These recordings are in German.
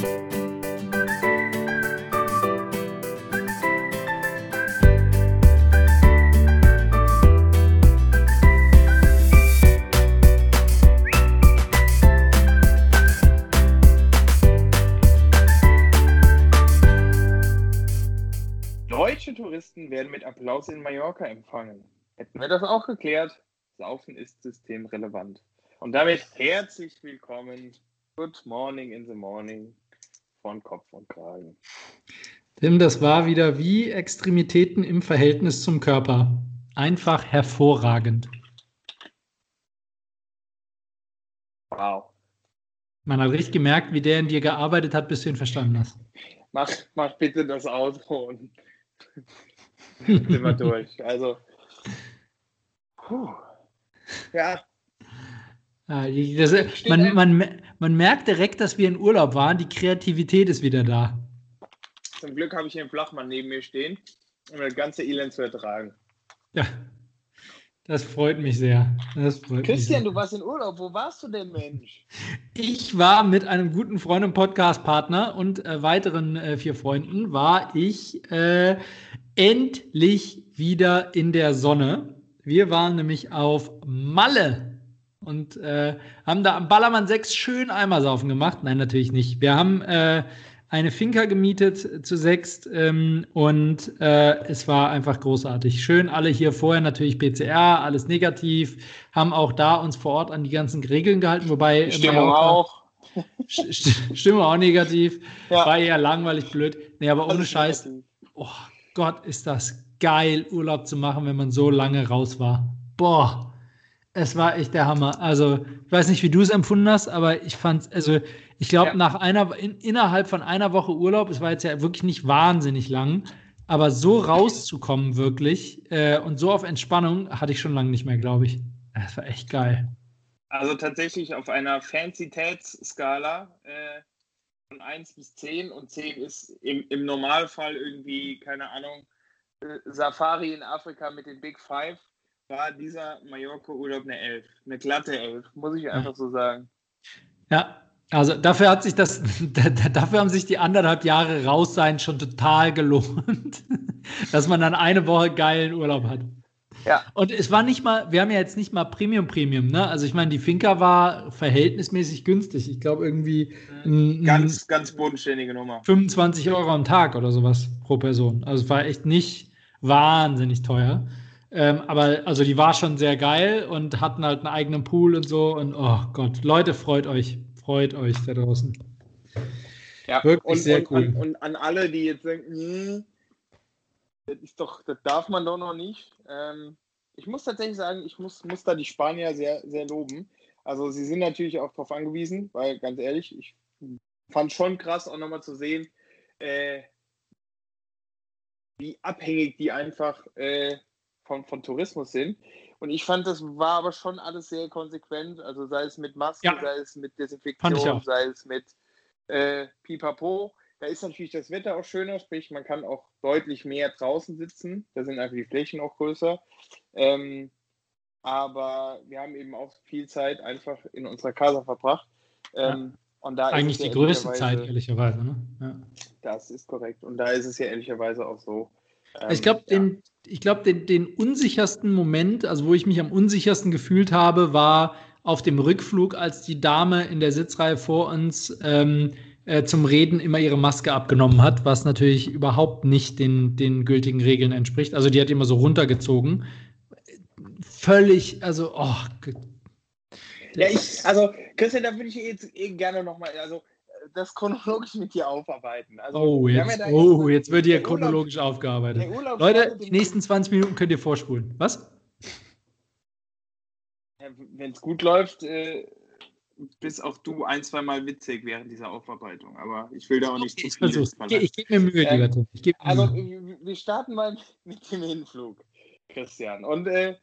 Deutsche Touristen werden mit Applaus in Mallorca empfangen. Hätten wir das auch geklärt? Saufen ist systemrelevant. Und damit herzlich willkommen. Good morning in the morning von Kopf und Kragen. Tim, das war wieder wie Extremitäten im Verhältnis zum Körper. Einfach hervorragend. Wow. Man hat richtig gemerkt, wie der in dir gearbeitet hat, bis du ihn verstanden hast. Mach, mach bitte das Auto und sind wir durch. Also, puh. ja, Ah, das, man, man, man merkt direkt, dass wir in Urlaub waren. Die Kreativität ist wieder da. zum Glück habe ich hier einen Flachmann neben mir stehen, um das ganze Elend zu ertragen. Ja, das freut mich sehr. Freut Christian, mich du warst in Urlaub. Wo warst du denn, Mensch? sehr. Ich war mit einem guten Freund und Podcast-Partner und äh, weiteren äh, vier Freunden, war ich äh, endlich wieder in der Sonne. Wir waren nämlich auf Malle und äh, haben da am Ballermann 6 schön Eimersaufen gemacht. Nein, natürlich nicht. Wir haben äh, eine Finca gemietet zu sechst ähm, und äh, es war einfach großartig. Schön, alle hier vorher natürlich PCR, alles negativ, haben auch da uns vor Ort an die ganzen Regeln gehalten, wobei Stimmung Mallorca- auch. St- St- Stimmung auch negativ, Ja. war eher langweilig blöd. Nee, aber ohne Scheiß, oh Gott, ist das geil, Urlaub zu machen, wenn man so lange raus war. Boah, es war echt der Hammer. Also, ich weiß nicht, wie du es empfunden hast, aber ich fand also ich glaube, Ja. nach einer, in, innerhalb von einer Woche Urlaub, es war jetzt ja wirklich nicht wahnsinnig lang, aber so rauszukommen wirklich äh, und so auf Entspannung hatte ich schon lange nicht mehr, glaube ich. Das war echt geil. Also tatsächlich auf einer Fanzitätsskala äh, von 1 bis 10 und 10 ist im, im Normalfall irgendwie, keine Ahnung, äh, Safari in Afrika mit den Big Five, war dieser Mallorca-Urlaub eine 11. Eine glatte 11, muss ich einfach so sagen. Ja, also dafür hat sich das, da- da- dafür haben sich die anderthalb Jahre raus sein schon total gelohnt, dass man dann eine Woche geilen Urlaub hat. Ja. Und es war nicht mal, wir haben ja jetzt nicht mal Premium Premium, ne? Also ich meine, die Finca war verhältnismäßig günstig. Ich glaube irgendwie Ganz, ganz bodenständige Nummer. 25 Euro am Tag oder sowas pro Person. Also es war echt nicht wahnsinnig teuer. Ähm, aber also die war schon sehr geil und hatten halt einen eigenen Pool und so. Und oh Gott, Leute, freut euch. Freut euch da draußen. Ja, Wirklich und, sehr und, cool. An, und an alle, die jetzt denken, hm, das ist doch, das darf man doch noch nicht. Ähm, ich muss tatsächlich sagen, ich muss, muss da die Spanier sehr, sehr loben. Also sie sind natürlich auch darauf angewiesen, weil ganz ehrlich, ich fand schon krass auch nochmal zu sehen, äh, wie abhängig die einfach äh, von, von Tourismus sind. Und ich fand, das war aber schon alles sehr konsequent. Also sei es mit Masken, Ja. sei es mit Desinfektion, sei es mit äh, Pipapo. Da ist natürlich das Wetter auch schöner, sprich, man kann auch deutlich mehr draußen sitzen. Da sind einfach die Flächen auch größer. Ähm, aber wir haben eben auch viel Zeit einfach in unserer Casa verbracht. Ähm, Und da ist Eigentlich ja die größte Zeit, ehrlicherweise. Ne? Ja. Das ist korrekt. Und da ist es ja ehrlicherweise auch so. Ähm, Ich glaube, ja. den, ich glaub, den, den unsichersten Moment, also wo ich mich am unsichersten gefühlt habe, war auf dem Rückflug, als die Dame in der Sitzreihe vor uns ähm, äh, zum Reden immer ihre Maske abgenommen hat, was natürlich überhaupt nicht den, den gültigen Regeln entspricht. Also die hat immer so runtergezogen. Völlig, also, oh, Ja, ich, also, Christian, da würde ich jetzt eh gerne nochmal, also, das chronologisch mit dir aufarbeiten. Also, oh, jetzt, ja oh, jetzt- jetzt wird hier der Urlaub- chronologisch aufgearbeitet. Leute, die nächsten 20 Minuten könnt ihr vorspulen. Was? Wenn es gut läuft, äh, bist auch du ein, zweimal witzig während dieser Aufarbeitung. Aber ich will da auch nicht Okay, zu ich viel versuch's. verlangen. Ich, ich gebe mir Mühe, Ähm, lieber Tim. Also, Mühe. wir starten mal mit dem Hinflug, Christian. Und äh,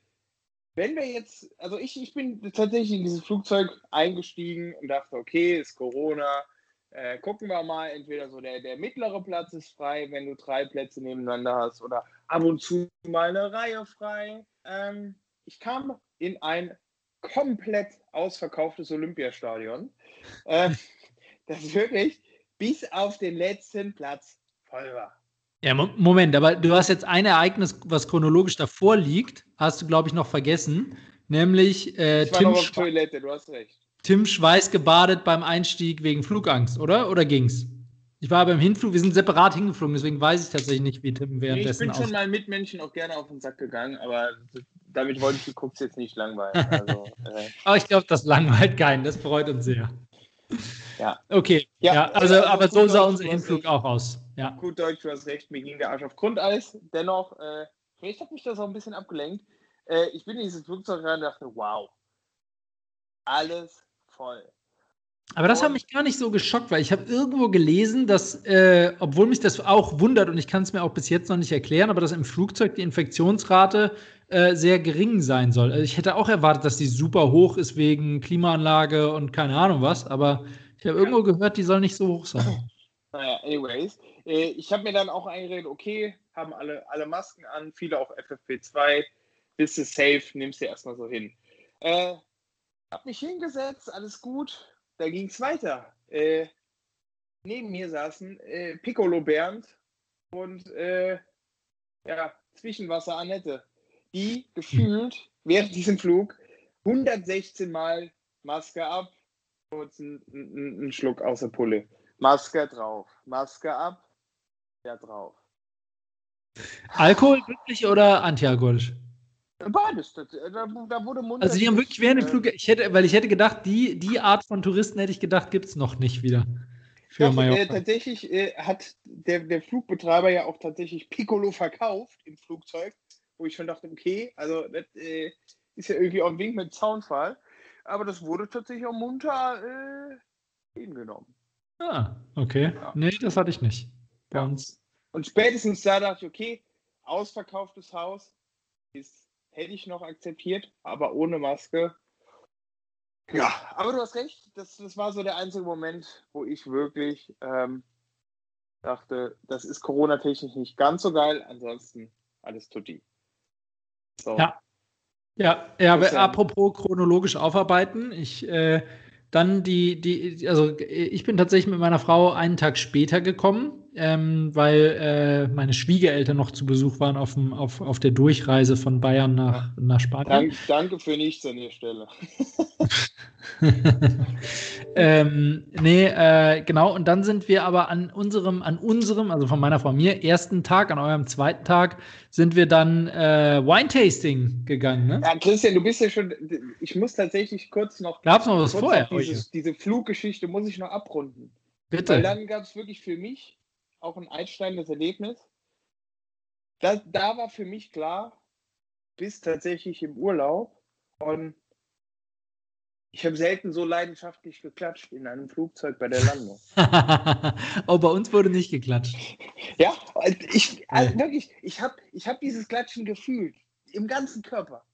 wenn wir jetzt, also ich, ich bin tatsächlich in dieses Flugzeug eingestiegen und dachte, okay, ist Corona, äh, gucken wir mal, entweder so der, der mittlere Platz ist frei, wenn du drei Plätze nebeneinander hast, oder ab und zu mal eine Reihe frei. Ähm, ich kam in ein komplett ausverkauftes Olympiastadion. Äh, das ist wirklich, bis auf den letzten Platz voll war. Ja, Moment, aber du hast jetzt ein Ereignis, was chronologisch davor liegt, hast du, glaube ich, noch vergessen. Nämlich äh, ich war Tim, noch auf Toilette, du hast recht. Tim Schweiß gebadet beim Einstieg wegen Flugangst, oder? Oder ging's? Ich war beim Hinflug, wir sind separat hingeflogen, deswegen weiß ich tatsächlich nicht, wie Tim währenddessen nee, Ich bin schon mal mit Menschen auch gerne auf den Sack gegangen, aber damit wollte ich die Cooks jetzt nicht langweilen. Also, äh. aber ich glaube, das langweilt keinen, das freut uns sehr. Ja. Okay, ja, ja also, also, aber so sah unser Hinflug auch aus. Ja. Gut Deutsch, du hast recht, mir ging der Arsch auf Grundeis. Dennoch, äh, vielleicht hat mich das auch ein bisschen abgelenkt. Äh, ich bin in dieses Flugzeug rein und dachte, wow, alles voll. Aber das hat mich gar nicht so geschockt, weil ich habe irgendwo gelesen, dass, äh, obwohl mich das auch wundert und ich kann es mir auch bis jetzt noch nicht erklären, aber dass im Flugzeug die Infektionsrate äh, sehr gering sein soll. Also ich hätte auch erwartet, dass die super hoch ist wegen Klimaanlage und keine Ahnung was, aber ich habe ja. irgendwo gehört, die soll nicht so hoch sein. Naja, anyways. Äh, ich habe mir dann auch eingeredet, okay, haben alle, alle Masken an, viele auch FFP2, bist du safe, nimmst du erstmal so hin. Äh, hab mich hingesetzt, alles gut, da ging es weiter. Äh, neben mir saßen äh, Piccolo Bernd und äh, ja, Zwischenwasser Annette, die gefühlt während diesem Flug 116 Mal Maske ab, kurz einen Schluck aus der Pulle. Maske drauf, Maske ab, ja drauf. Alkohol wirklich oder antialkoholisch? Beides. Da, da wurde Mund. Also die haben wirklich während dem Flug, ich hätte, weil ich hätte gedacht, die, die Art von Touristen hätte ich gedacht, gibt es noch nicht wieder. Für Doch, äh, tatsächlich äh, hat der, der Flugbetreiber ja auch tatsächlich Piccolo verkauft im Flugzeug, wo ich schon dachte, okay, also das äh, ist ja irgendwie auch ein Wink mit Zaunfall. Aber das wurde tatsächlich auch munter äh, hingenommen. Ah, okay. Ja. Nee, das hatte ich nicht. Bei ja. Und spätestens da dachte ich, okay, ausverkauftes Haus ist hätte ich noch akzeptiert, aber ohne Maske. Ja, aber du hast recht, das, das war so der einzige Moment, wo ich wirklich ähm, dachte, das ist Corona-technisch nicht ganz so geil, ansonsten alles tutti. So. Ja. Ja, ja aber apropos chronologisch aufarbeiten, ich äh, dann die, die, also ich bin tatsächlich mit meiner Frau einen Tag später gekommen, ähm, weil äh, meine Schwiegereltern noch zu Besuch waren auf, dem, auf, auf der Durchreise von Bayern nach, nach Spanien. Dank, danke für nichts an der Stelle. ähm, nee, äh, genau. Und dann sind wir aber an unserem, an unserem, also von meiner Frau mir, ersten Tag, an eurem zweiten Tag, sind wir dann äh, Wine-Tasting gegangen. Ne? Ja, Christian, du bist ja schon, ich muss tatsächlich kurz noch. Gab es noch was vorher? Dieses, diese Fluggeschichte muss ich noch abrunden. Bitte. Weil dann gab es wirklich für mich auch ein einsteigendes Erlebnis. Da, da war für mich klar, bis tatsächlich im Urlaub und ich habe selten so leidenschaftlich geklatscht in einem Flugzeug bei der Landung. oh, bei uns wurde nicht geklatscht. Ja, ich, also wirklich, ich habe ich hab dieses Klatschen gefühlt. Im ganzen Körper.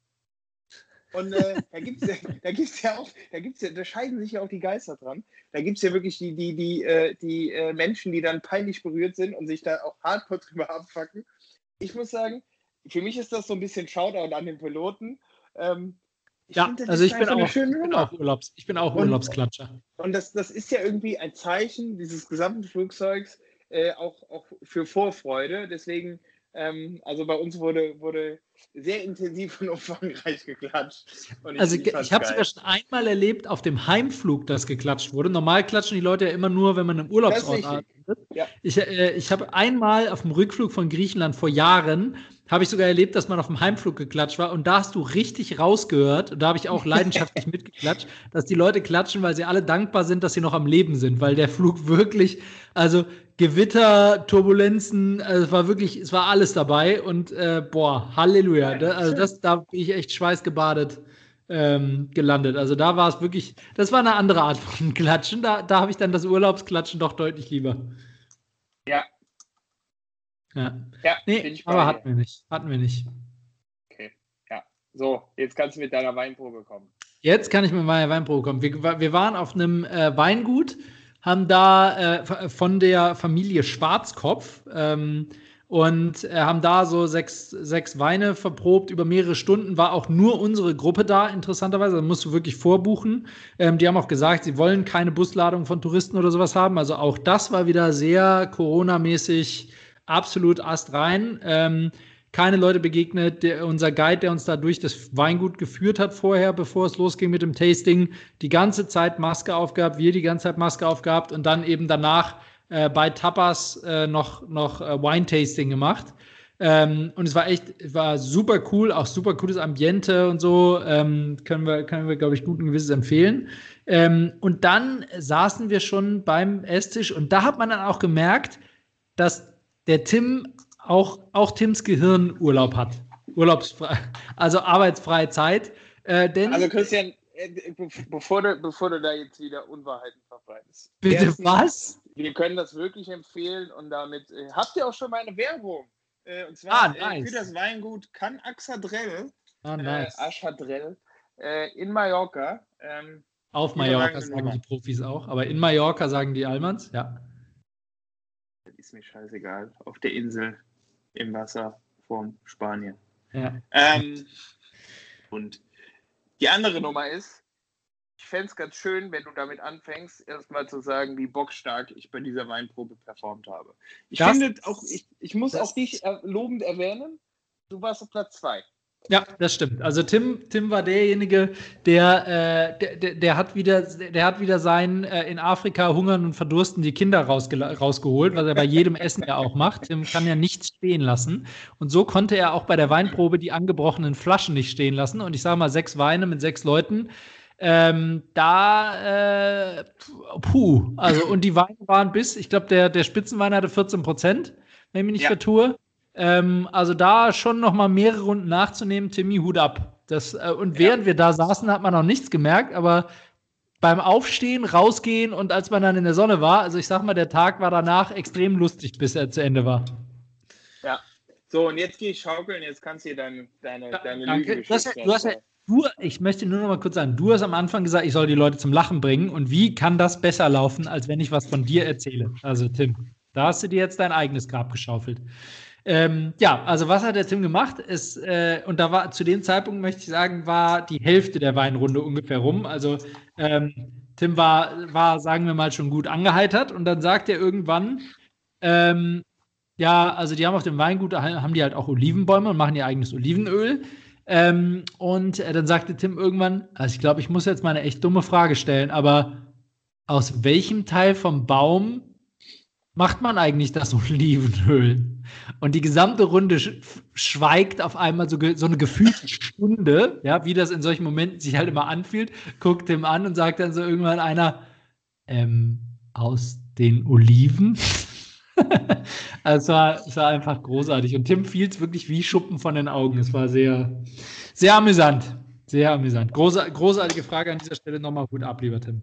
Und äh, da gibt es ja, da gibt's ja auch, da gibt's ja, da scheiden sich ja auch die Geister dran. Da gibt es ja wirklich die, die, die, äh, die äh, Menschen, die dann peinlich berührt sind und sich da auch hardcore drüber abfacken. Ich muss sagen, für mich ist das so ein bisschen Shoutout an den Piloten. Ähm, ja, finde, also ich bin auch, bin auch, Urlaubs, ich bin auch Urlaubsklatscher. Und, das, das ist ja irgendwie ein Zeichen dieses gesamten Flugzeugs äh, auch, auch für Vorfreude. Deswegen, ähm, also bei uns wurde, wurde sehr intensiv und umfangreich geklatscht. Ich, also ich, ich habe sogar schon einmal erlebt auf dem Heimflug, dass geklatscht wurde. Normal klatschen die Leute ja immer nur, wenn man im Urlaubsort ist. Ja. Ich, äh, ich habe einmal auf dem Rückflug von Griechenland vor Jahren habe ich sogar erlebt, dass man auf dem Heimflug geklatscht war und da hast du richtig rausgehört, und da habe ich auch leidenschaftlich mitgeklatscht, dass die Leute klatschen, weil sie alle dankbar sind, dass sie noch am Leben sind, weil der Flug wirklich, also Gewitter, Turbulenzen, also es war wirklich, es war alles dabei und äh, boah, Halleluja, da, also das, da bin ich echt schweißgebadet ähm, gelandet. Also da war es wirklich, das war eine andere Art von Klatschen, da, da habe ich dann das Urlaubsklatschen doch deutlich lieber. Ja, ja. ja nee, aber hatten wir nicht. Hatten wir nicht. Okay. Ja. So, jetzt kannst du mit deiner Weinprobe kommen. Jetzt kann ich mit meiner Weinprobe kommen. Wir, wir waren auf einem äh, Weingut, haben da äh, von der Familie Schwarzkopf ähm, und äh, haben da so sechs, sechs Weine verprobt über mehrere Stunden. War auch nur unsere Gruppe da, interessanterweise. Da musst du wirklich vorbuchen. Ähm, die haben auch gesagt, sie wollen keine Busladung von Touristen oder sowas haben. Also auch das war wieder sehr Corona-mäßig absolut astrein. Ähm, keine Leute begegnet. Der, unser Guide, der uns da durch das Weingut geführt hat vorher, bevor es losging mit dem Tasting, die ganze Zeit Maske aufgehabt, wir die ganze Zeit Maske aufgehabt und dann eben danach äh, bei Tapas äh, noch, noch äh, Wine-Tasting gemacht. Ähm, und es war echt, war super cool, auch super cooles Ambiente und so. Ähm, können wir, können wir, glaube ich, guten Gewisses empfehlen. Ähm, und dann saßen wir schon beim Esstisch und da hat man dann auch gemerkt, dass der Tim auch, auch Tims Gehirn Urlaub hat. Urlaubsfrei, also arbeitsfreie Zeit. Äh, denn, also Christian, äh, bevor du, bevor du da jetzt wieder Unwahrheiten verbreitest. Bitte Erstens, was? Wir können das wirklich empfehlen und damit äh, habt ihr auch schon meine Werbung. Äh, und zwar ah, nice. für das Weingut Can Axadrell, ah, nice. Aschadrell, in Mallorca. Ähm, Auf Mallorca sagen die Profis auch, aber in Mallorca sagen die Almans, ja. Das ist mir scheißegal. Auf der Insel, im Wasser, vorm Spanien. Ja. Ähm, und die andere Nummer ist, ich fände es ganz schön, wenn du damit anfängst, erstmal zu sagen, wie bockstark ich bei dieser Weinprobe performt habe. Ich das, finde auch, ich, ich muss auch dich lobend erwähnen, du warst auf Platz zwei. Ja, das stimmt. Also Tim, Tim war derjenige, der, äh, der, der, hat wieder, der hat wieder sein äh, in Afrika hungern und verdursten die Kinder rausge rausgeholt, was er bei jedem Essen ja auch macht. Tim kann ja nichts stehen lassen. Und so konnte er auch bei der Weinprobe die angebrochenen Flaschen nicht stehen lassen. Und ich sage mal, sechs Weine mit sechs Leuten ähm, da, äh, puh, also und die Weine waren bis, ich glaube, der, der Spitzenwein hatte 14 Prozent, wenn ich mich nicht ja. vertue. Ähm, also da schon noch mal mehrere Runden nachzunehmen, Timmy, Hut ab. Das, äh, und während ja. wir da saßen, hat man noch nichts gemerkt, aber beim Aufstehen, rausgehen und als man dann in der Sonne war, also ich sag mal, der Tag war danach extrem lustig, bis er zu Ende war. Ja. So, und jetzt gehe ich schaukeln, jetzt kannst du deine, deine, ja, deine Lüge du hast, du hast ja Du, ich möchte nur noch mal kurz sagen, du hast am Anfang gesagt, ich soll die Leute zum Lachen bringen. Und wie kann das besser laufen, als wenn ich was von dir erzähle? Also, Tim, da hast du dir jetzt dein eigenes Grab geschaufelt. Ähm, ja, also was hat der Tim gemacht? Es, äh, und da war zu dem Zeitpunkt, möchte ich sagen, war die Hälfte der Weinrunde ungefähr rum. Also ähm, Tim war, war, sagen wir mal, schon gut angeheitert und dann sagt er irgendwann, ähm, ja, also die haben auf dem Weingut, haben die halt auch Olivenbäume und machen ihr eigenes Olivenöl. Ähm, und äh, dann sagte Tim irgendwann, also ich glaube, ich muss jetzt mal eine echt dumme Frage stellen, aber aus welchem Teil vom Baum macht man eigentlich das Olivenöl? Und die gesamte Runde sch schweigt auf einmal so, so, eine gefühlte Stunde, ja, wie das in solchen Momenten sich halt immer anfühlt, guckt Tim an und sagt dann so irgendwann einer, ähm, aus den Oliven? also es war, es war einfach großartig. Und Tim fiel es wirklich wie Schuppen von den Augen. Es war sehr, sehr amüsant. Sehr amüsant. Große, großartige Frage an dieser Stelle nochmal gut ab, lieber Tim.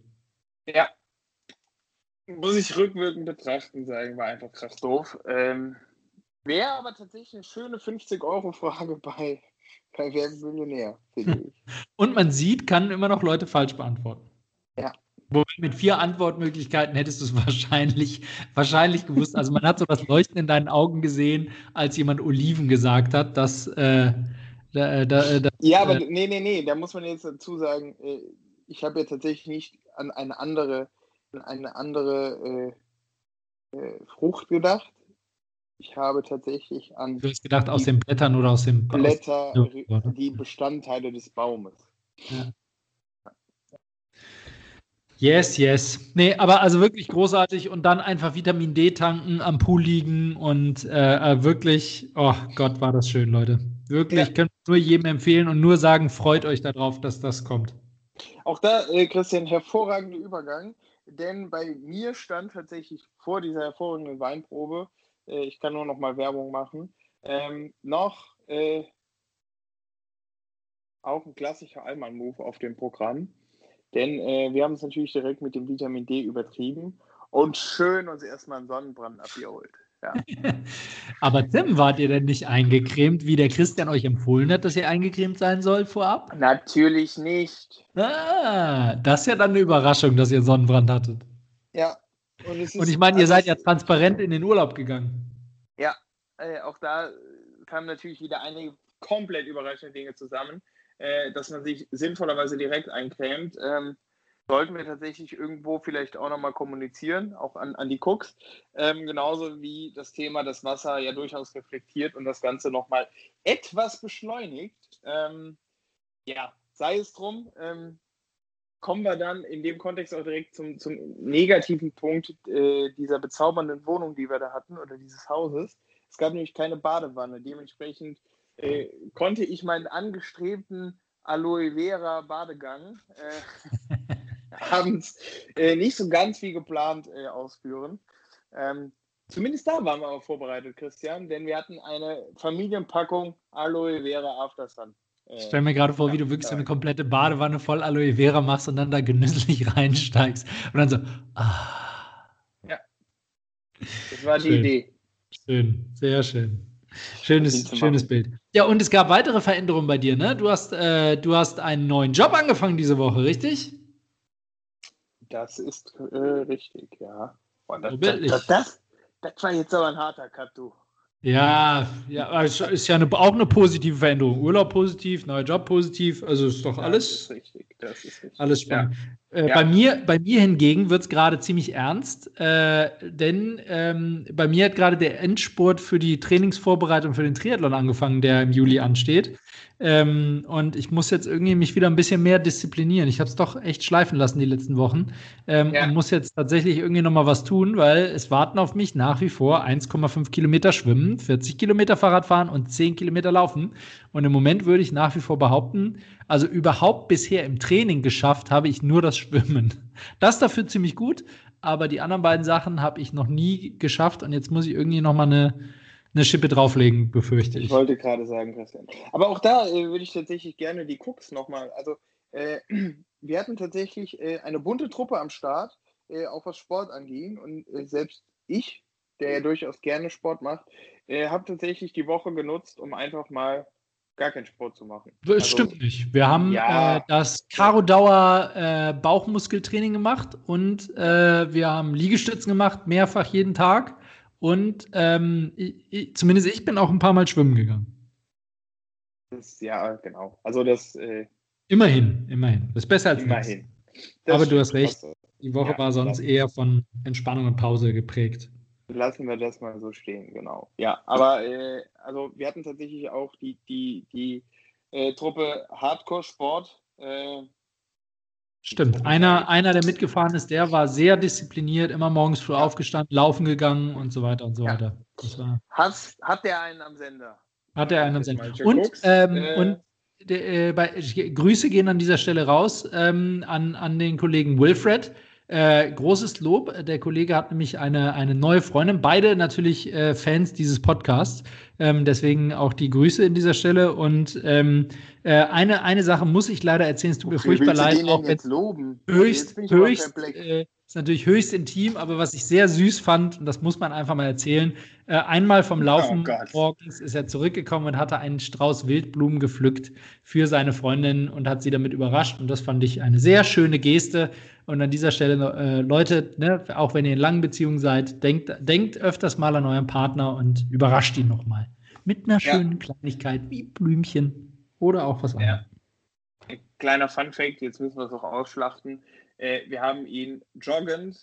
Ja. Muss ich rückwirkend betrachten, sagen, war einfach krass doof. Ähm, Wäre aber tatsächlich eine schöne 50-Euro-Frage bei, bei Wer Millionär, finde ich. Und man sieht, kann immer noch Leute falsch beantworten. Ja. Wobei mit vier Antwortmöglichkeiten hättest du es wahrscheinlich, wahrscheinlich gewusst. Also man hat so das Leuchten in deinen Augen gesehen, als jemand Oliven gesagt hat, dass äh, da, da, da, ja, aber äh, nee, nee, nee, da muss man jetzt dazu sagen, äh, ich habe ja tatsächlich nicht an eine andere, eine andere äh, äh, Frucht gedacht. Ich habe tatsächlich an. Du hast gedacht, aus den Blättern oder aus dem Blätter, aus, die Bestandteile des Baumes. Ja. Yes, yes. Nee, aber also wirklich großartig und dann einfach Vitamin D tanken, am Pool liegen und äh, äh wirklich, oh Gott, war das schön, Leute. Wirklich, ja. könnte nur jedem empfehlen und nur sagen, freut euch darauf, dass das kommt. Auch da, äh, Christian, hervorragender Übergang, denn bei mir stand tatsächlich vor dieser hervorragenden Weinprobe, äh, ich kann nur noch mal Werbung machen, ähm, noch äh, auch ein klassischer Allmann-Move auf dem Programm. Denn äh, wir haben es natürlich direkt mit dem Vitamin D übertrieben und schön uns erstmal einen Sonnenbrand abgeholt. Ja. Aber Tim, wart ihr denn nicht eingecremt, wie der Christian euch empfohlen hat, dass ihr eingecremt sein soll vorab? Natürlich nicht. Ah, das ist ja dann eine Überraschung, dass ihr Sonnenbrand hattet. Ja. Und, und ich meine, ihr seid ja transparent in den Urlaub gegangen. Ja, äh, auch da kamen natürlich wieder einige komplett überraschende Dinge zusammen, äh, dass man sich sinnvollerweise direkt eincremt. Ähm, sollten wir tatsächlich irgendwo vielleicht auch nochmal kommunizieren, auch an, an die Cooks. Ähm, genauso wie das Thema das Wasser ja durchaus reflektiert und das Ganze nochmal etwas beschleunigt. Ähm, ja, sei es drum. Ähm, kommen wir dann in dem Kontext auch direkt zum, zum negativen Punkt äh, dieser bezaubernden Wohnung, die wir da hatten oder dieses Hauses. Es gab nämlich keine Badewanne. Dementsprechend äh, konnte ich meinen angestrebten Aloe Vera Badegang äh, abends äh, nicht so ganz wie geplant äh, ausführen. Ähm, zumindest da waren wir aber vorbereitet, Christian, denn wir hatten eine Familienpackung Aloe Vera After. Ich stelle mir gerade vor, wie du wirklich so eine komplette Badewanne voll Aloe Vera machst und dann da genüsslich reinsteigst. Und dann so, ah. Ja. Das war schön. die Idee. Schön, sehr schön. Schönes, schönes Bild. Ja, und es gab weitere Veränderungen bei dir, ne? Du hast, äh, du hast einen neuen Job angefangen diese Woche, richtig? Das ist äh, richtig, ja. Und das, das, das, das, war jetzt aber ein harter Cut, du. Ja, ja, ist ja eine, auch eine positive Veränderung. Urlaub positiv, neuer Job positiv, also ist doch alles. Das ist richtig, das ist richtig. Alles spannend. Ja. Äh, ja. Bei, mir, bei mir hingegen wird es gerade ziemlich ernst, äh, denn ähm, bei mir hat gerade der Endspurt für die Trainingsvorbereitung für den Triathlon angefangen, der im Juli ansteht. Ähm, und ich muss jetzt irgendwie mich wieder ein bisschen mehr disziplinieren. Ich habe es doch echt schleifen lassen die letzten Wochen ähm, ja. und muss jetzt tatsächlich irgendwie nochmal was tun, weil es warten auf mich nach wie vor 1,5 Kilometer schwimmen, 40 Kilometer Fahrrad fahren und 10 Kilometer laufen. Und im Moment würde ich nach wie vor behaupten, also überhaupt bisher im Training geschafft habe ich nur das Schwimmen. Das dafür ziemlich gut, aber die anderen beiden Sachen habe ich noch nie geschafft und jetzt muss ich irgendwie nochmal eine eine Schippe drauflegen, befürchte ich. Ich wollte gerade sagen, Christian. Aber auch da äh, würde ich tatsächlich gerne die Cooks nochmal. Also, äh, wir hatten tatsächlich äh, eine bunte Truppe am Start, äh, auch was Sport anging. Und äh, selbst ich, der ja durchaus gerne Sport macht, äh, habe tatsächlich die Woche genutzt, um einfach mal gar keinen Sport zu machen. Das also, stimmt nicht. Wir haben ja, das Karo Dauer Bauchmuskeltraining gemacht und wir haben Liegestützen gemacht, mehrfach jeden Tag. Und ähm, ich, zumindest ich bin auch ein paar Mal schwimmen gegangen. Das, ja, genau. Also das. Äh, immerhin, immerhin. Das ist besser als immerhin. Aber du hast recht. Die Woche ja, war sonst eher von Entspannung und Pause geprägt. Lassen wir das mal so stehen, genau. Ja, aber äh, also wir hatten tatsächlich auch die, die, die äh, Truppe Hardcore Sport. Äh, Stimmt. Einer, einer, der mitgefahren ist, der war sehr diszipliniert, immer morgens früh aufgestanden, laufen gegangen und so weiter und so ja. weiter. War hat, hat der einen am Sender? Hat der einen am Sender. Und, ähm, äh, und der, äh, bei, Grüße gehen an dieser Stelle raus ähm, an, an den Kollegen Wilfred. Äh, großes Lob. Der Kollege hat nämlich eine, eine neue Freundin. Beide natürlich äh, Fans dieses Podcasts. Ähm, deswegen auch die Grüße in dieser Stelle. Und ähm, äh, eine, eine Sache muss ich leider erzählen, es tut mir okay, furchtbar leid. Auch jetzt loben. Höchst, höchst, ist natürlich höchst intim, aber was ich sehr süß fand, und das muss man einfach mal erzählen, äh, einmal vom Laufen oh morgens ist er zurückgekommen und hatte einen Strauß Wildblumen gepflückt für seine Freundin und hat sie damit überrascht. Und das fand ich eine sehr schöne Geste. Und an dieser Stelle, äh, Leute, ne, auch wenn ihr in langen Beziehungen seid, denkt, denkt öfters mal an euren Partner und überrascht ihn nochmal. Mit einer schönen ja. Kleinigkeit wie Blümchen oder auch was anderes. Ja. Kleiner Fun-Fact, jetzt müssen wir es auch ausschlachten. Äh, wir haben ihn joggend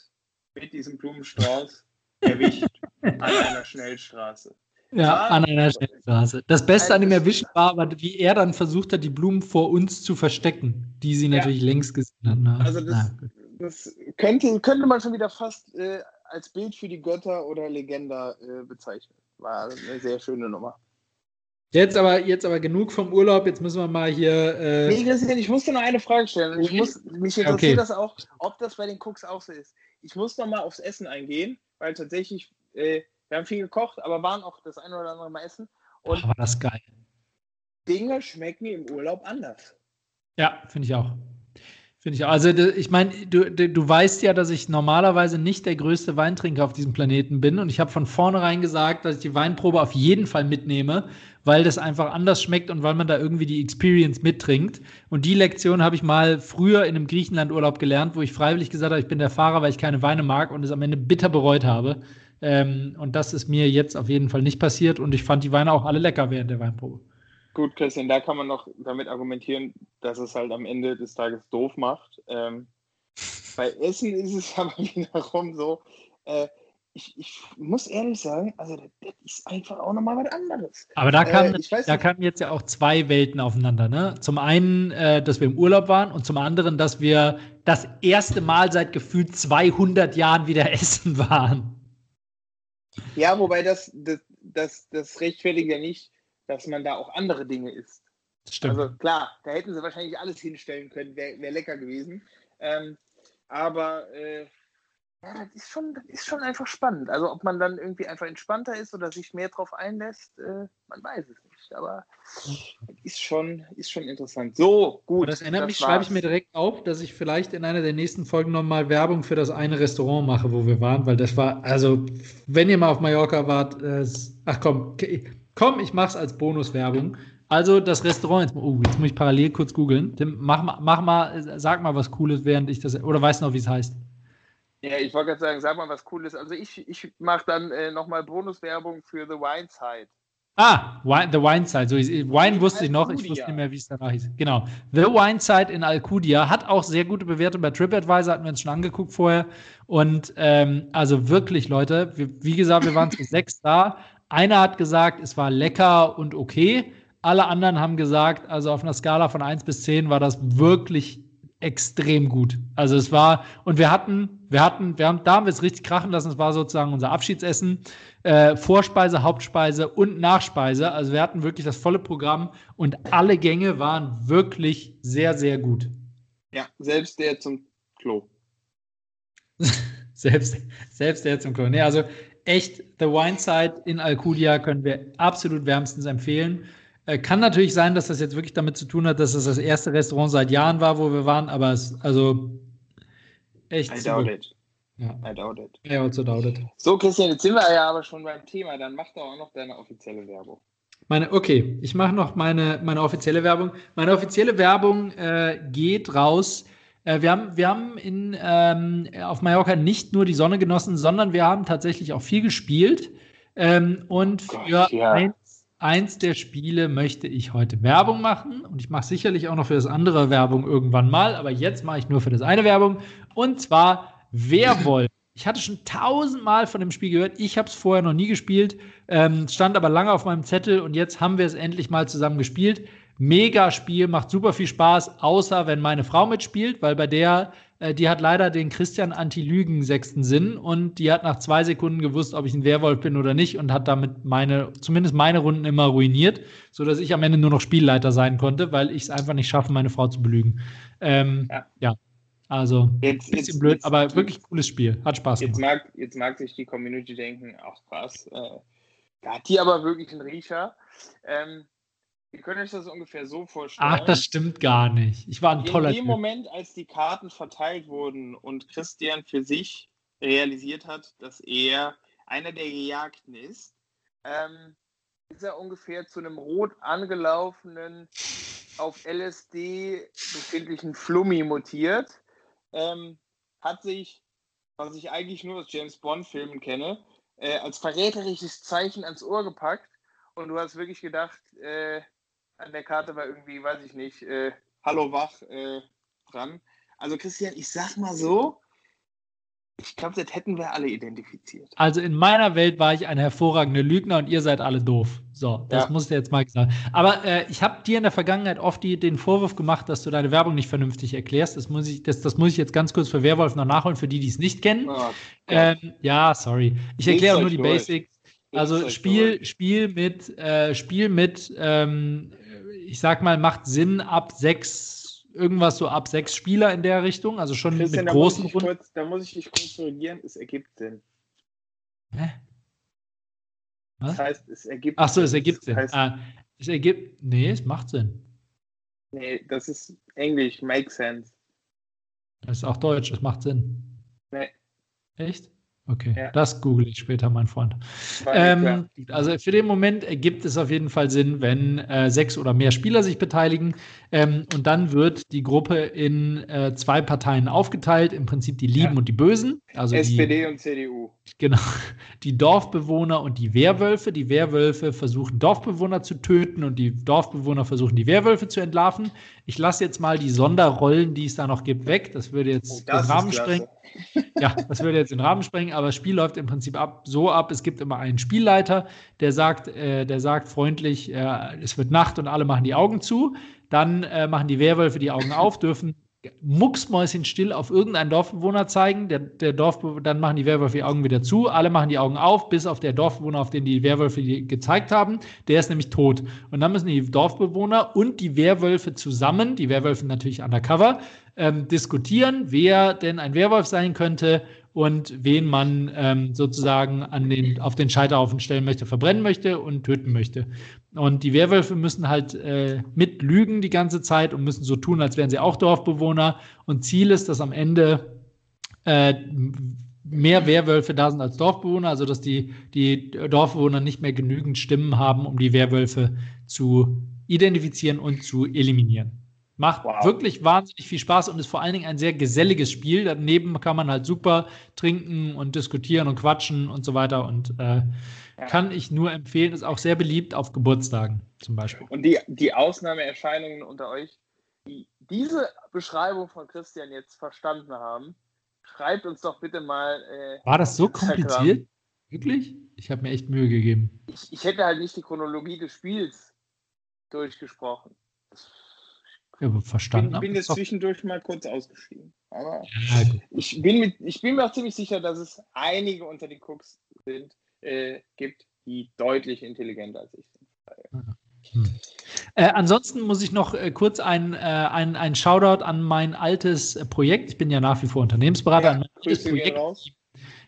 mit diesem Blumenstrauß erwischt an einer Schnellstraße. Ja, an einer Schnellstraße. Das Beste an dem Erwischen war aber, wie er dann versucht hat, die Blumen vor uns zu verstecken, die sie natürlich ja. längst gesehen hatten. Also das, das, könnte, könnte man schon wieder fast äh, als Bild für die Götter oder Legenda äh, bezeichnen. War eine sehr schöne Nummer. Jetzt aber, jetzt aber genug vom Urlaub, jetzt müssen wir mal hier. Äh nee, Christian, ich muss dir noch eine Frage stellen. Ich muss, mich interessiert okay. das auch, ob das bei den Cooks auch so ist. Ich muss noch mal aufs Essen eingehen, weil tatsächlich, äh, wir haben viel gekocht, aber waren auch das eine oder andere Mal essen. Und Ach, war das geil. Dinge schmecken im Urlaub anders. Ja, finde ich auch. Finde ich auch. Also, ich meine, du, du weißt ja, dass ich normalerweise nicht der größte Weintrinker auf diesem Planeten bin. Und ich habe von vornherein gesagt, dass ich die Weinprobe auf jeden Fall mitnehme, weil das einfach anders schmeckt und weil man da irgendwie die Experience mittrinkt. Und die Lektion habe ich mal früher in einem Griechenlandurlaub gelernt, wo ich freiwillig gesagt habe, ich bin der Fahrer, weil ich keine Weine mag und es am Ende bitter bereut habe. Ähm, und das ist mir jetzt auf jeden Fall nicht passiert. Und ich fand die Weine auch alle lecker während der Weinprobe. Gut, Christian, da kann man noch damit argumentieren, dass es halt am Ende des Tages doof macht. Ähm, bei Essen ist es aber wiederum so, äh, ich, ich, muss ehrlich sagen, also das ist einfach auch nochmal was anderes. Aber da kamen äh, da kamen jetzt ja auch zwei Welten aufeinander. Ne? Zum einen, äh, dass wir im Urlaub waren und zum anderen, dass wir das erste Mal seit gefühlt 200 Jahren wieder essen waren. Ja, wobei das, das, das, das rechtfertigt ja nicht, dass man da auch andere Dinge isst. Stimmt. Also klar, da hätten sie wahrscheinlich alles hinstellen können, wäre wär lecker gewesen. Ähm, aber äh, ja, das ist, schon, das ist schon einfach spannend. Also ob man dann irgendwie einfach entspannter ist oder sich mehr drauf einlässt, äh, man weiß es nicht. Aber ist schon, ist schon interessant. So, gut. Aber das erinnert das mich, schreibe ich mir direkt auf, dass ich vielleicht in einer der nächsten Folgen nochmal Werbung für das eine Restaurant mache, wo wir waren, weil das war, also wenn ihr mal auf Mallorca wart, äh, ach komm, komm, ich mach's als Bonuswerbung. Also das Restaurant, jetzt, oh, jetzt muss ich parallel kurz googeln. Mach, mach mal, sag mal was Cooles, während ich das, oder weißt du noch, wie es heißt? Ja, ich wollte gerade sagen, sag mal was Cooles. Also ich, ich mache dann äh, nochmal Bonuswerbung für The Wine Side. Ah, Wine, The Wine Side. So, Wine wusste ich noch, ich wusste nicht mehr, wie es danach hieß. Genau. The Wine Side in Alcudia hat auch sehr gute Bewertungen bei TripAdvisor, hatten wir uns schon angeguckt vorher. Und ähm, also wirklich, Leute, wir, wie gesagt, wir waren zu sechs da. Einer hat gesagt, es war lecker und okay. Alle anderen haben gesagt, also auf einer Skala von 1 bis 10 war das wirklich extrem gut. Also es war, und wir hatten, wir hatten, wir haben, da haben wir es richtig krachen lassen, es war sozusagen unser Abschiedsessen, äh, Vorspeise, Hauptspeise und Nachspeise. Also wir hatten wirklich das volle Programm und alle Gänge waren wirklich sehr, sehr gut. Ja, selbst der zum Klo. selbst, selbst der zum Klo. Nee, also echt, The Wine Side in Alcudia können wir absolut wärmstens empfehlen. Äh, kann natürlich sein, dass das jetzt wirklich damit zu tun hat, dass es das erste Restaurant seit Jahren war, wo wir waren, aber es, also echt. I doubt it. Ja. I doubt it. Ja, also doubt it. So, Christian, jetzt sind wir ja aber schon beim Thema. Dann mach doch auch noch deine offizielle Werbung. Meine, okay, ich mache noch meine, meine offizielle Werbung. Meine offizielle Werbung äh, geht raus. Äh, wir haben, wir haben in, ähm, auf Mallorca nicht nur die Sonne genossen, sondern wir haben tatsächlich auch viel gespielt. Ähm, und für Gott, ja. ein eins der Spiele möchte ich heute Werbung machen und ich mache sicherlich auch noch für das andere Werbung irgendwann mal, aber jetzt mache ich nur für das eine Werbung und zwar Werwolf. Ich hatte schon tausendmal von dem Spiel gehört. Ich habe es vorher noch nie gespielt, ähm, stand aber lange auf meinem Zettel und jetzt haben wir es endlich mal zusammen gespielt. Mega Spiel, macht super viel Spaß, außer wenn meine Frau mitspielt, weil bei der die hat leider den Christian Anti-Lügen sechsten Sinn und die hat nach zwei Sekunden gewusst, ob ich ein Werwolf bin oder nicht und hat damit meine, zumindest meine Runden immer ruiniert, sodass ich am Ende nur noch Spielleiter sein konnte, weil ich es einfach nicht schaffe, meine Frau zu belügen. Ähm, ja. ja. Also, jetzt, bisschen jetzt, blöd, jetzt, aber wirklich cooles Spiel. Hat Spaß gemacht. Jetzt mag, jetzt mag sich die Community denken, ach krass, äh, da hat die aber wirklich einen Riecher. Ähm, Ihr könnt euch das ungefähr so vorstellen. Ach, das stimmt gar nicht. Ich war ein toller In dem typ. Moment, als die Karten verteilt wurden und Christian für sich realisiert hat, dass er einer der Gejagten ist, ähm, ist er ungefähr zu einem rot angelaufenen, auf LSD befindlichen Flummi mutiert. Ähm, hat sich, was ich eigentlich nur aus James Bond-Filmen kenne, äh, als verräterisches Zeichen ans Ohr gepackt. Und du hast wirklich gedacht, äh, an der Karte war irgendwie, weiß ich nicht, äh, Hallo Wach äh, dran. Also Christian, ich sag mal so, ich glaube, das hätten wir alle identifiziert. Also in meiner Welt war ich ein hervorragender Lügner und ihr seid alle doof. So, das ja. musst du jetzt mal sagen. Aber äh, ich habe dir in der Vergangenheit oft die, den Vorwurf gemacht, dass du deine Werbung nicht vernünftig erklärst. Das muss ich, das, das muss ich jetzt ganz kurz für Werwolf noch nachholen, für die, die es nicht kennen. Oh, ähm, ja, sorry. Ich erkläre nur die durch. Basics. Also Spiel, Spiel mit, äh, Spiel mit ähm, ich sag mal, macht Sinn ab sechs, irgendwas so ab sechs Spieler in der Richtung, also schon Christian, mit großen da kurz, da muss ich dich kurz korrigieren, es ergibt Sinn. Hä? Was? Das heißt, es ergibt Ach so, es ergibt Sinn. Heißt, ah, es ergibt, nee, es macht Sinn. Nee, das ist Englisch, make sense. Das ist auch Deutsch, es macht Sinn. Nee. Echt? Okay, ja. das google ich später, mein Freund. Ähm, also für den Moment ergibt es auf jeden Fall Sinn, wenn äh, sechs oder mehr Spieler sich beteiligen. Ähm, und dann wird die Gruppe in äh, zwei Parteien aufgeteilt, im Prinzip die Lieben ja. und die Bösen. Also SPD die, und CDU. Genau. Die Dorfbewohner und die Werwölfe. Die Werwölfe versuchen Dorfbewohner zu töten und die Dorfbewohner versuchen die Werwölfe zu entlarven. Ich lasse jetzt mal die Sonderrollen, die es da noch gibt, weg. Das würde jetzt oh, das den Rahmen sprengen. Ja, das würde jetzt den Rahmen sprengen, aber das Spiel läuft im Prinzip ab, so ab. Es gibt immer einen Spielleiter, der sagt, äh, der sagt freundlich, äh, es wird Nacht und alle machen die Augen zu. Dann äh, machen die Werwölfe die Augen auf, dürfen mucksmäuschenstill auf irgendeinen Dorfbewohner zeigen. Der, der Dorfbe dann machen die Werwölfe die Augen wieder zu. Alle machen die Augen auf, bis auf der Dorfbewohner, auf den die Werwölfe gezeigt haben. Der ist nämlich tot. Und dann müssen die Dorfbewohner und die Werwölfe zusammen, die Werwölfe natürlich undercover, ähm, diskutieren, wer denn ein Werwolf sein könnte und wen man ähm, sozusagen an den, auf den Scheiterhaufen stellen möchte, verbrennen möchte und töten möchte. Und die Werwölfe müssen halt äh, mitlügen die ganze Zeit und müssen so tun, als wären sie auch Dorfbewohner. Und Ziel ist, dass am Ende äh, mehr Werwölfe da sind als Dorfbewohner, also dass die, die Dorfbewohner nicht mehr genügend Stimmen haben, um die Werwölfe zu identifizieren und zu eliminieren. Macht wow. wirklich wahnsinnig viel Spaß und ist vor allen Dingen ein sehr geselliges Spiel. Daneben kann man halt super trinken und diskutieren und quatschen und so weiter. Und äh. Kann ich nur empfehlen, ist auch sehr beliebt auf Geburtstagen zum Beispiel. Und die, die Ausnahmeerscheinungen unter euch, die diese Beschreibung von Christian jetzt verstanden haben, schreibt uns doch bitte mal. Äh, War das so kompliziert? Wirklich? Ich habe mir echt Mühe gegeben. Ich, ich hätte halt nicht die Chronologie des Spiels durchgesprochen. Ja, verstanden. Ich bin, bin jetzt zwischendurch mal kurz ausgestiegen. Aber ja, ich, bin mit, ich bin mir auch ziemlich sicher, dass es einige unter den Cooks sind, äh, gibt, die deutlich intelligenter als ich sind. Hm. Äh, ansonsten muss ich noch äh, kurz ein, äh, ein, ein Shoutout an mein altes äh, Projekt. Ich bin ja nach wie vor Unternehmensberater. Ja, an mein altes Projekt raus.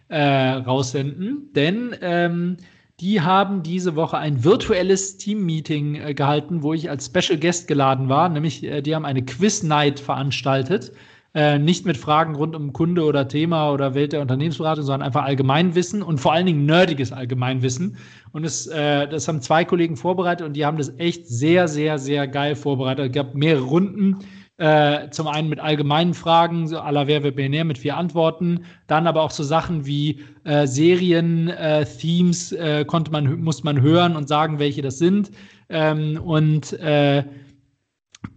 Äh, raussenden, denn ähm, die haben diese Woche ein virtuelles Team-Meeting äh, gehalten, wo ich als Special Guest geladen war. Nämlich, die haben eine Quiz-Night veranstaltet. Äh, nicht mit Fragen rund um Kunde oder Thema oder Welt der Unternehmensberatung, sondern einfach Allgemeinwissen und vor allen Dingen nerdiges Allgemeinwissen. Und es, äh, das haben zwei Kollegen vorbereitet und die haben das echt sehr, sehr, sehr geil vorbereitet. Es gab mehrere Runden äh, zum einen mit allgemeinen Fragen, so à la Wer wird Millionär mit vier Antworten. Dann aber auch so Sachen wie äh, Serien, äh, Themes äh, konnte man, musste man hören und sagen, welche das sind. Ähm, und äh,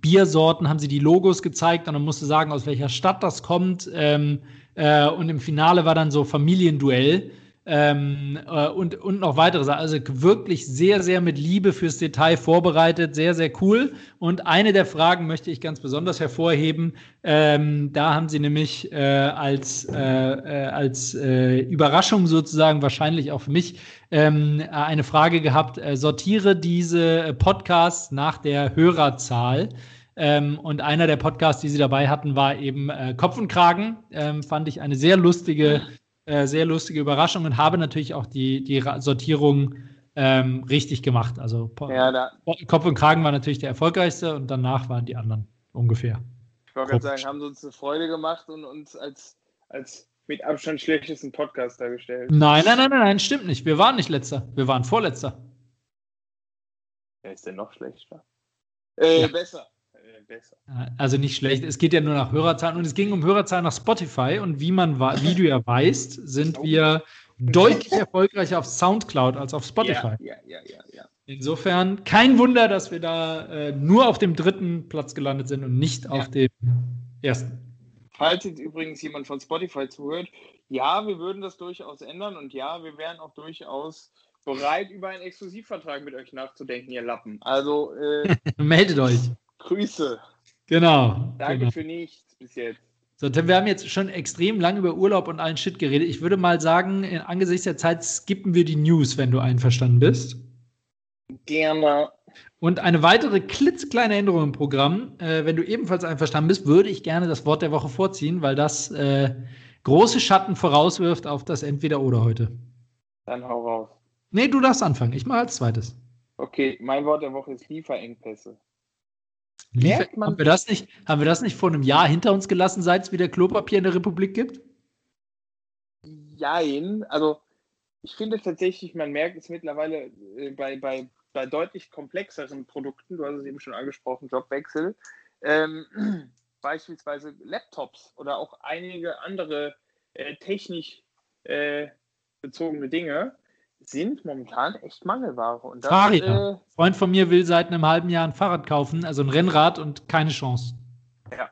Biersorten haben sie die Logos gezeigt und man musste sagen, aus welcher Stadt das kommt. Ähm, äh, und im Finale war dann so Familienduell. Ähm, äh, und, und noch weitere Sachen. Also wirklich sehr, sehr mit Liebe fürs Detail vorbereitet, sehr, sehr cool. Und eine der Fragen möchte ich ganz besonders hervorheben. Ähm, da haben sie nämlich äh, als, äh, äh als äh, Überraschung sozusagen, wahrscheinlich auch für mich, ähm, eine Frage gehabt. Äh, sortiere diese Podcasts nach der Hörerzahl. Ähm, und einer der Podcasts, die sie dabei hatten, war eben äh, Kopf und Kragen. Ähm, fand ich eine sehr lustige äh, sehr lustige Überraschung und habe natürlich auch die, die Sortierung ähm, richtig gemacht. Also ja, Kopf und Kragen war natürlich der erfolgreichste und danach waren die anderen ungefähr. Ich wollte gerade sagen, haben sie uns eine Freude gemacht und uns als, als mit Abstand schlechtesten Podcast dargestellt. Nein, nein, nein, nein, nein, stimmt nicht. Wir waren nicht letzter. Wir waren vorletzter. Wer ist denn noch schlechter? Äh, ja. besser besser. Also nicht schlecht. Es geht ja nur nach Hörerzahlen und es ging um Hörerzahlen nach Spotify und wie man wie du ja weißt, sind wir deutlich erfolgreicher auf Soundcloud als auf Spotify. Ja, ja, ja, ja. Insofern kein Wunder, dass wir da äh, nur auf dem dritten Platz gelandet sind und nicht ja. auf dem ersten. Falls jetzt übrigens jemand von Spotify zuhört, ja, wir würden das durchaus ändern und ja, wir wären auch durchaus bereit, über einen Exklusivvertrag mit euch nachzudenken, ihr Lappen. Also äh, meldet euch. Grüße. Genau. Danke genau. für nichts bis jetzt. So, Tim, wir haben jetzt schon extrem lange über Urlaub und allen Shit geredet. Ich würde mal sagen, angesichts der Zeit skippen wir die News, wenn du einverstanden bist. Gerne. Und eine weitere klitzekleine Änderung im Programm, äh, wenn du ebenfalls einverstanden bist, würde ich gerne das Wort der Woche vorziehen, weil das äh, große Schatten vorauswirft auf das Entweder-Oder heute. Dann hau raus. Nee, du darfst anfangen. Ich mache als zweites. Okay, mein Wort der Woche ist Lieferengpässe. Liefer haben, wir das nicht, haben wir das nicht vor einem Jahr hinter uns gelassen, seit es wieder Klopapier in der Republik gibt? jein. Also ich finde tatsächlich, man merkt es mittlerweile äh, bei, bei, bei deutlich komplexeren Produkten, du hast es eben schon angesprochen, Jobwechsel, ähm, beispielsweise Laptops oder auch einige andere äh, technisch äh, bezogene Dinge sind momentan echt Mangelware. Und das, Fahrräder. Äh, Freund von mir will seit einem halben Jahr ein Fahrrad kaufen, also ein Rennrad und keine Chance. Ja.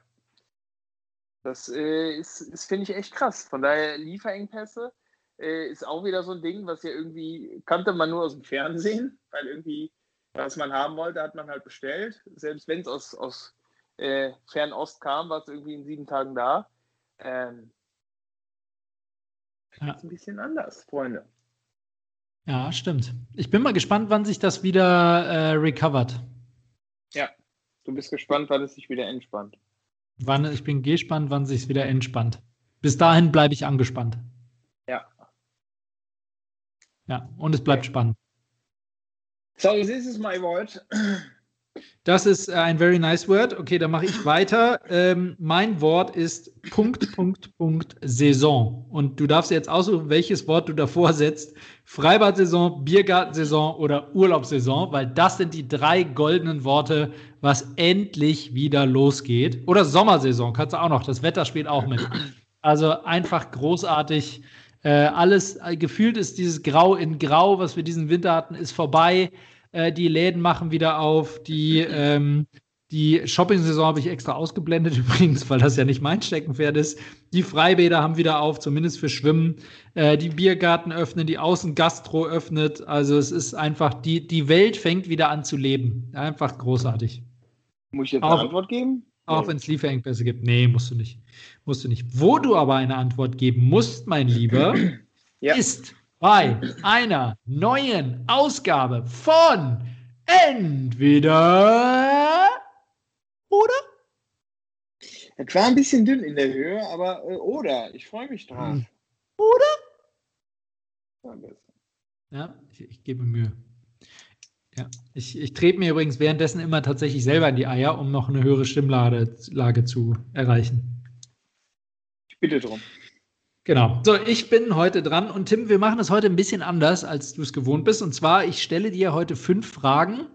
Das äh, ist, ist finde ich, echt krass. Von daher Lieferengpässe äh, ist auch wieder so ein Ding, was ja irgendwie kannte man nur aus dem Fernsehen, weil irgendwie, was man haben wollte, hat man halt bestellt. Selbst wenn es aus, aus äh, Fernost kam, war es irgendwie in sieben Tagen da. Ähm, ja. Ist ein bisschen anders, Freunde. Ja, stimmt. Ich bin mal gespannt, wann sich das wieder äh, recovert. Ja, du bist gespannt, wann es sich wieder entspannt. Wann, ich bin gespannt, wann sich wieder entspannt. Bis dahin bleibe ich angespannt. Ja. Ja, und es bleibt okay. spannend. So, this is my word. Das ist äh, ein very nice word. Okay, dann mache ich weiter. Ähm, mein Wort ist Punkt, Punkt, Punkt, Saison. Und du darfst jetzt aussuchen, welches Wort du davor setzt. Freibad-Saison, Biergartensaison oder Urlaubssaison, weil das sind die drei goldenen Worte, was endlich wieder losgeht. Oder Sommersaison, kannst du auch noch. Das Wetter spielt auch mit. Also einfach großartig. Äh, alles äh, gefühlt ist dieses Grau in Grau, was wir diesen Winter hatten, ist vorbei. Äh, die Läden machen wieder auf. Die, ähm, die Shopping-Saison habe ich extra ausgeblendet übrigens, weil das ja nicht mein Steckenpferd ist. Die Freibäder haben wieder auf, zumindest für Schwimmen. Äh, die Biergarten öffnen, die Außengastro öffnet. Also es ist einfach, die, die Welt fängt wieder an zu leben. Einfach großartig. Muss ich jetzt eine auch, Antwort geben? Auch wenn es Lieferengpässe gibt. Nee, musst du nicht. Musst du nicht. Wo du aber eine Antwort geben musst, mein Lieber, ja. ist bei einer neuen Ausgabe von Entweder oder? Es war ein bisschen dünn in der Höhe, aber äh, oder, ich freue mich drauf. Hm. Oder? Ja, ich, ich gebe Mühe. Ja, ich, ich trete mir übrigens währenddessen immer tatsächlich selber in die Eier, um noch eine höhere Stimmlage zu erreichen. Ich bitte drum. Genau. So, ich bin heute dran und Tim, wir machen das heute ein bisschen anders, als du es gewohnt bist. Und zwar, ich stelle dir heute fünf Fragen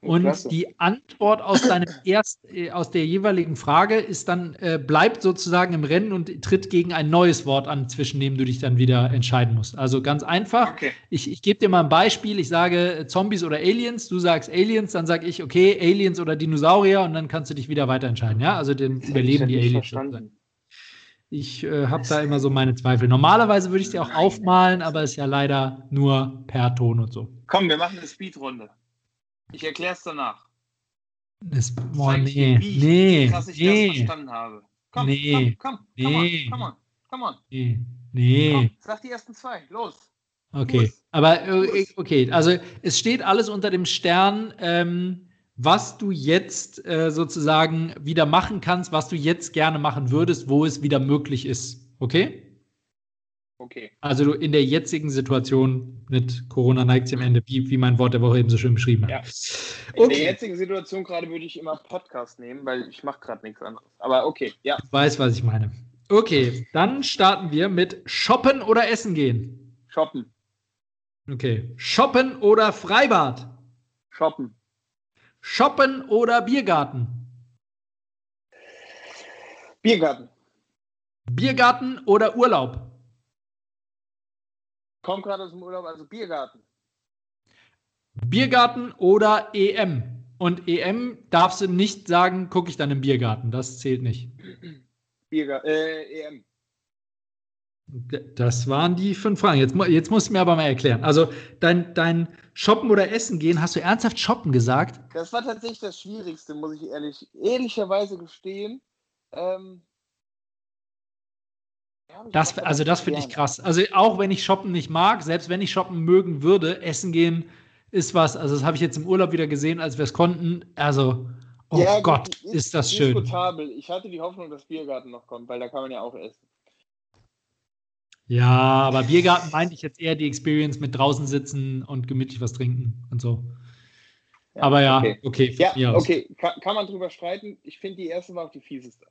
und Klasse. die Antwort aus deinem erst, äh, aus der jeweiligen Frage ist dann, äh, bleibt sozusagen im Rennen und tritt gegen ein neues Wort an, zwischen dem du dich dann wieder entscheiden musst. Also ganz einfach. Okay. Ich, ich gebe dir mal ein Beispiel. Ich sage äh, Zombies oder Aliens. Du sagst Aliens, dann sage ich, okay, Aliens oder Dinosaurier und dann kannst du dich wieder weiter entscheiden. Ja, also den überleben die Aliens. Verstanden. Ich äh, habe da immer so meine Zweifel. Normalerweise würde ich sie auch aufmalen, aber ist ja leider nur per Ton und so. Komm, wir machen eine Speedrunde. Ich erkläre es danach. Das, boah, nee, wie, nee, wie krass ich nee, das verstanden habe. Komm, nee, komm, komm, nee, come on, come on, Nee, nee. Komm, sag die ersten zwei, los. Okay, los. aber äh, okay, also es steht alles unter dem Stern, ähm, was du jetzt äh, sozusagen wieder machen kannst, was du jetzt gerne machen würdest, wo es wieder möglich ist. Okay? Okay. Also du in der jetzigen Situation mit Corona neigt sich am Ende, wie, wie mein Wort der Woche eben so schön beschrieben hat. Ja. In okay. der jetzigen Situation gerade würde ich immer Podcast nehmen, weil ich mache gerade nichts anderes. Aber okay, ja. Ich weiß, was ich meine. Okay, dann starten wir mit Shoppen oder Essen gehen. Shoppen. Okay. Shoppen oder Freibad? Shoppen. Shoppen oder Biergarten? Biergarten. Biergarten oder Urlaub? Komm gerade aus dem Urlaub, also Biergarten. Biergarten oder EM? Und EM darfst du nicht sagen, gucke ich dann im Biergarten. Das zählt nicht. Biergarten, äh, EM. Das waren die fünf Fragen. Jetzt, jetzt musst du mir aber mal erklären. Also dein, dein Shoppen oder Essen gehen, hast du ernsthaft Shoppen gesagt? Das war tatsächlich das Schwierigste, muss ich ehrlich, ehrlicherweise gestehen. Ähm, ja, das, also das finde ich krass. Also auch wenn ich Shoppen nicht mag, selbst wenn ich Shoppen mögen würde, Essen gehen ist was. Also das habe ich jetzt im Urlaub wieder gesehen, als wir es konnten. Also, oh ja, Gott, ist, ist das schön. Ich hatte die Hoffnung, dass Biergarten noch kommt, weil da kann man ja auch essen. Ja, aber Biergarten meinte ich jetzt eher die Experience mit draußen sitzen und gemütlich was trinken und so. Ja, aber ja, okay. okay ja, okay. Kann, kann, man drüber streiten. Ich finde, die erste war auch die fieseste.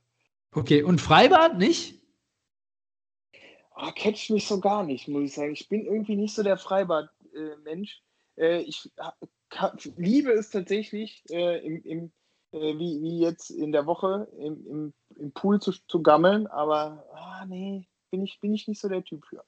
Okay, und Freibad nicht? oh, catcht mich so gar nicht, muss ich sagen. Ich bin irgendwie nicht so der Freibad-Mensch. Äh, ich liebe es tatsächlich, äh, im, im äh, wie, wie jetzt in der Woche im, im, im Pool zu, zu gammeln, aber ah, nee, bin ich, bin ich nicht so der Typ für.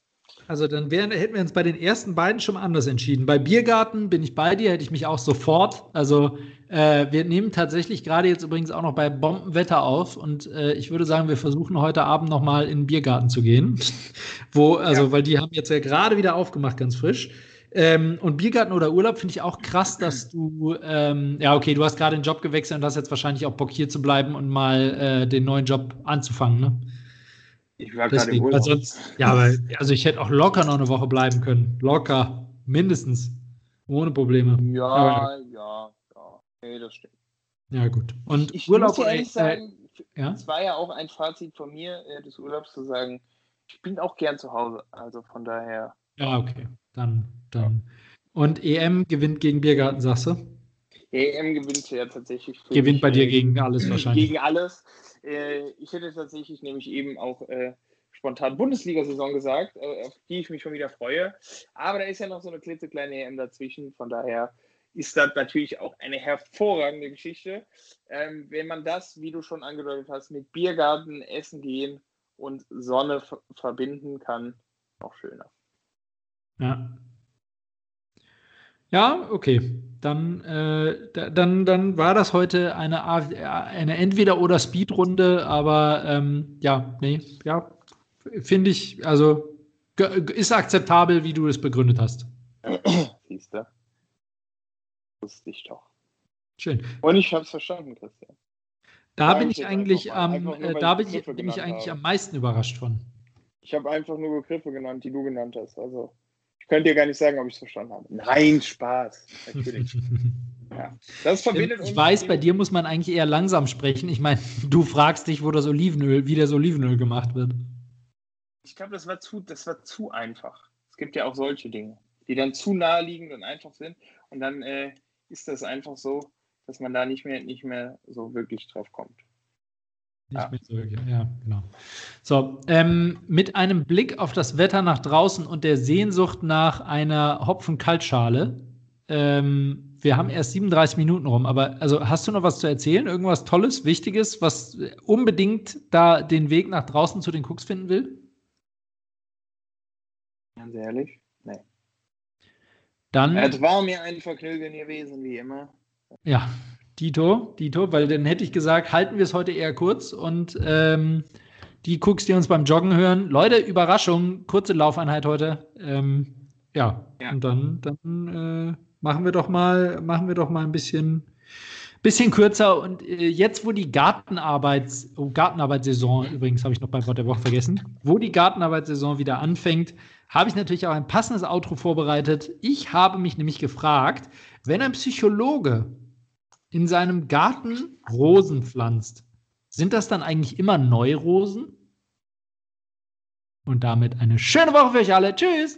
Also dann wären, hätten wir uns bei den ersten beiden schon anders entschieden. Bei Biergarten bin ich bei dir, hätte ich mich auch sofort. Also äh, wir nehmen tatsächlich gerade jetzt übrigens auch noch bei Bombenwetter auf und äh, ich würde sagen, wir versuchen heute Abend noch mal in den Biergarten zu gehen, wo also ja. weil die haben jetzt ja gerade wieder aufgemacht, ganz frisch. Ähm, und Biergarten oder Urlaub finde ich auch krass, dass du, ähm, ja, okay, du hast gerade den Job gewechselt und hast jetzt wahrscheinlich auch Bock hier zu bleiben und mal äh, den neuen Job anzufangen, ne? Ich war gerade im Urlaub. Sonst, ja, aber also ich hätte auch locker noch eine Woche bleiben können. Locker. Mindestens. Ohne Probleme. Ja, aber, ja, ja. Nee, das stimmt. Ja, gut. Und ich, Urlaub, muss ja ehrlich äh, sagen, ja? es war ja auch ein Fazit von mir äh, des Urlaubs zu sagen, ich bin auch gern zu Hause. Also von daher. Ja, okay. Dann, dann. Und EM gewinnt gegen Biergarten, sagst du? EM gewinnt ja tatsächlich. Gewinnt bei dir gegen alles wahrscheinlich. Gegen alles. Äh, ich hätte tatsächlich nämlich eben auch äh, spontan Bundesliga-Saison gesagt, äh, auf die ich mich schon wieder freue. Aber da ist ja noch so eine klitzekleine EM dazwischen. Von daher ist das natürlich auch eine hervorragende Geschichte. Ähm, wenn man das, wie du schon angedeutet hast, mit Biergarten, Essen gehen und Sonne verbinden kann, noch schöner. Ja. Ja, okay dann, äh, dann, dann war das heute eine, eine Entweder- oder Speedrunde, aber ähm, ja, nee, ja, finde ich, also ist akzeptabel, wie du es begründet hast. Siehst du? Wusste ich doch. Schön. Und ich habe es verstanden, Christian. Da bin ich eigentlich am, nur, äh, da bin ich, bin ich eigentlich habe. am meisten überrascht von. Ich habe einfach nur Begriffe genannt, die du genannt hast. Also könnt ihr gar nicht sagen, ob ich es verstanden habe. Nein, Spaß. Natürlich. ja. Das verbindet ich weiß, bei dir muss man eigentlich eher langsam sprechen. Ich meine, du fragst dich, wo das Olivenöl, wie das Olivenöl gemacht wird. Ich glaube, das war zu, das war zu einfach. Es gibt ja auch solche Dinge, die dann zu naheliegend und einfach sind. Und dann äh, ist das einfach so, dass man da nicht mehr, nicht mehr so wirklich drauf kommt. Nicht ja. mehr so, ja, genau. So, ähm, mit einem Blick auf das Wetter nach draußen und der Sehnsucht nach einer Hopfen-Kaltschale. Ähm, wir haben erst 37 Minuten rum, aber also hast du noch was zu erzählen? Irgendwas Tolles, Wichtiges, was unbedingt da den Weg nach draußen zu den Cooks finden will? Ganz ehrlich, nee. Dann. Es war mir ein Vergnügen gewesen, wie immer. Ja, Dito, Dito, weil dann hätte ich gesagt, halten wir es heute eher kurz und ähm, die Cooks, die uns beim Joggen hören, Leute, Überraschung, kurze Laufeinheit heute. Ähm, ja, ja, und dann, dann äh, machen wir doch mal, machen wir doch mal ein bisschen, bisschen kürzer. Und äh, jetzt, wo die Gartenarbeits, oh, Gartenarbeitssaison, übrigens habe ich noch beim Wort der Woche vergessen, wo die Gartenarbeitssaison wieder anfängt, habe ich natürlich auch ein passendes Outro vorbereitet. Ich habe mich nämlich gefragt, wenn ein Psychologe in seinem Garten Rosen pflanzt, sind das dann eigentlich immer Neurosen? Und damit eine schöne Woche für euch alle. Tschüss!